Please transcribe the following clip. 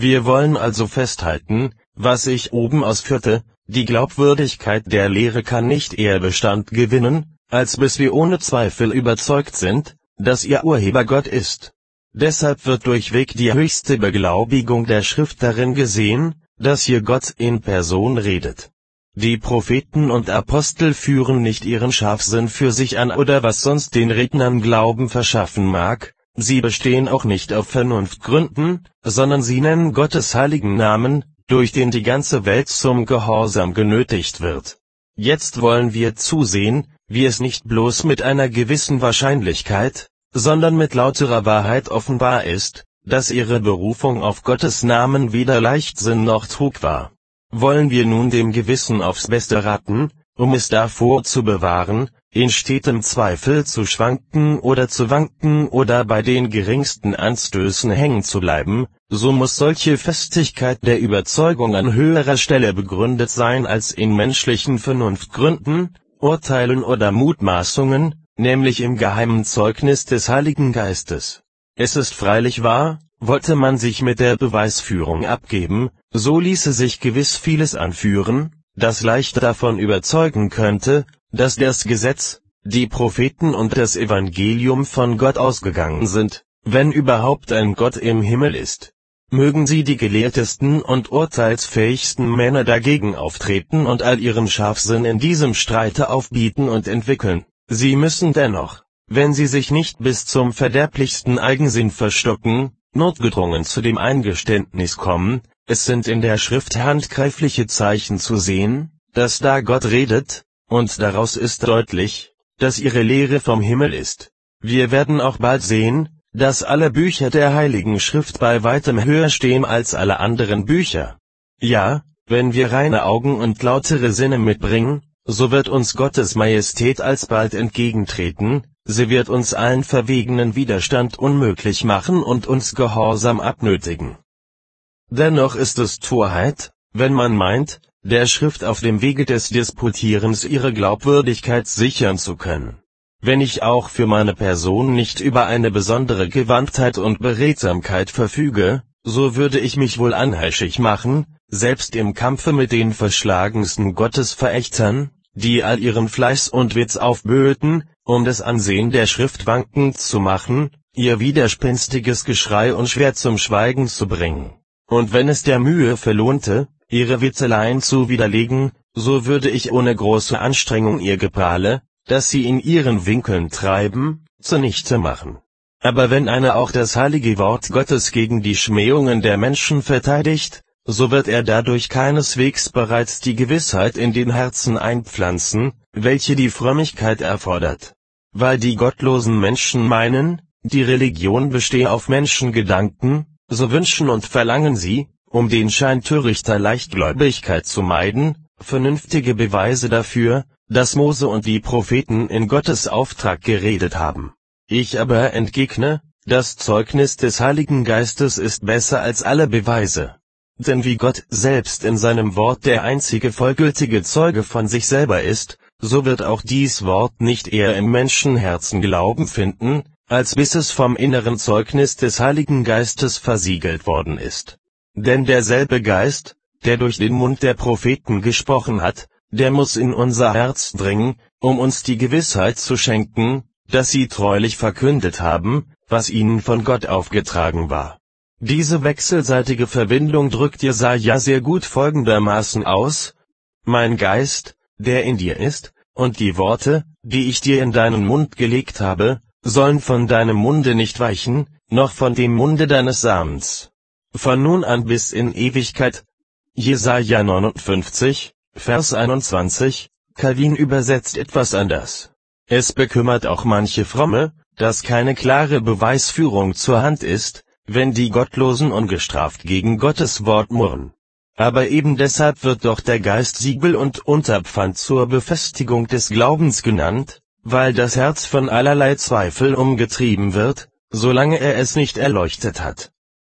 Wir wollen also festhalten, was ich oben ausführte, die Glaubwürdigkeit der Lehre kann nicht eher Bestand gewinnen, als bis wir ohne Zweifel überzeugt sind, dass ihr Urheber Gott ist. Deshalb wird durchweg die höchste Beglaubigung der Schrift darin gesehen, dass hier Gott in Person redet. Die Propheten und Apostel führen nicht ihren Scharfsinn für sich an oder was sonst den Rednern Glauben verschaffen mag, sie bestehen auch nicht auf Vernunftgründen, sondern sie nennen Gottes heiligen Namen, durch den die ganze Welt zum Gehorsam genötigt wird. Jetzt wollen wir zusehen, wie es nicht bloß mit einer gewissen Wahrscheinlichkeit, sondern mit lauterer Wahrheit offenbar ist, dass ihre Berufung auf Gottes Namen weder Leichtsinn noch Trug war. Wollen wir nun dem Gewissen aufs Beste raten, um es davor zu bewahren, in stetem Zweifel zu schwanken oder zu wanken oder bei den geringsten Anstößen hängen zu bleiben, so muss solche Festigkeit der Überzeugung an höherer Stelle begründet sein als in menschlichen Vernunftgründen, Urteilen oder Mutmaßungen, nämlich im geheimen Zeugnis des Heiligen Geistes. Es ist freilich wahr, wollte man sich mit der Beweisführung abgeben, so ließe sich gewiss vieles anführen, das leicht davon überzeugen könnte, dass das Gesetz, die Propheten und das Evangelium von Gott ausgegangen sind, wenn überhaupt ein Gott im Himmel ist. Mögen sie die gelehrtesten und urteilsfähigsten Männer dagegen auftreten und all ihren Scharfsinn in diesem Streite aufbieten und entwickeln, sie müssen dennoch, wenn sie sich nicht bis zum verderblichsten Eigensinn verstocken, notgedrungen zu dem Eingeständnis kommen, es sind in der Schrift handgreifliche Zeichen zu sehen, dass da Gott redet, und daraus ist deutlich, dass ihre Lehre vom Himmel ist. Wir werden auch bald sehen, dass alle Bücher der Heiligen Schrift bei weitem höher stehen als alle anderen Bücher. Ja, wenn wir reine Augen und lautere Sinne mitbringen, so wird uns Gottes Majestät alsbald entgegentreten, sie wird uns allen verwegenen Widerstand unmöglich machen und uns Gehorsam abnötigen. Dennoch ist es Torheit, wenn man meint, der Schrift auf dem Wege des Disputierens ihre Glaubwürdigkeit sichern zu können. Wenn ich auch für meine Person nicht über eine besondere Gewandtheit und Beredsamkeit verfüge, so würde ich mich wohl anheischig machen, selbst im Kampfe mit den verschlagensten Gottesverächtern, die all ihren Fleiß und Witz aufböten, um das Ansehen der Schrift wankend zu machen, ihr widerspenstiges Geschrei und schwer zum Schweigen zu bringen. Und wenn es der Mühe verlohnte, ihre Witzeleien zu widerlegen, so würde ich ohne große Anstrengung ihr Geprahle, das sie in ihren Winkeln treiben, zunichte machen. Aber wenn einer auch das heilige Wort Gottes gegen die Schmähungen der Menschen verteidigt, so wird er dadurch keineswegs bereits die Gewissheit in den Herzen einpflanzen, welche die Frömmigkeit erfordert. Weil die gottlosen Menschen meinen, die Religion bestehe auf Menschengedanken, so wünschen und verlangen sie, um den Schein törichter Leichtgläubigkeit zu meiden, vernünftige Beweise dafür, dass Mose und die Propheten in Gottes Auftrag geredet haben. Ich aber entgegne, das Zeugnis des Heiligen Geistes ist besser als alle Beweise. Denn wie Gott selbst in seinem Wort der einzige vollgültige Zeuge von sich selber ist, so wird auch dies Wort nicht eher im Menschenherzen Glauben finden, als bis es vom inneren Zeugnis des Heiligen Geistes versiegelt worden ist. Denn derselbe Geist, der durch den Mund der Propheten gesprochen hat, der muss in unser Herz dringen, um uns die Gewissheit zu schenken, dass sie treulich verkündet haben, was ihnen von Gott aufgetragen war. Diese wechselseitige Verbindung drückt Jesaja sehr gut folgendermaßen aus, Mein Geist, der in dir ist, und die Worte, die ich dir in deinen Mund gelegt habe, sollen von deinem Munde nicht weichen, noch von dem Munde deines Samens. Von nun an bis in Ewigkeit. Jesaja 59, Vers 21, Calvin übersetzt etwas anders. Es bekümmert auch manche Fromme, dass keine klare Beweisführung zur Hand ist, wenn die Gottlosen ungestraft gegen Gottes Wort murren. Aber eben deshalb wird doch der Geist Siegel und Unterpfand zur Befestigung des Glaubens genannt, weil das Herz von allerlei Zweifel umgetrieben wird, solange er es nicht erleuchtet hat.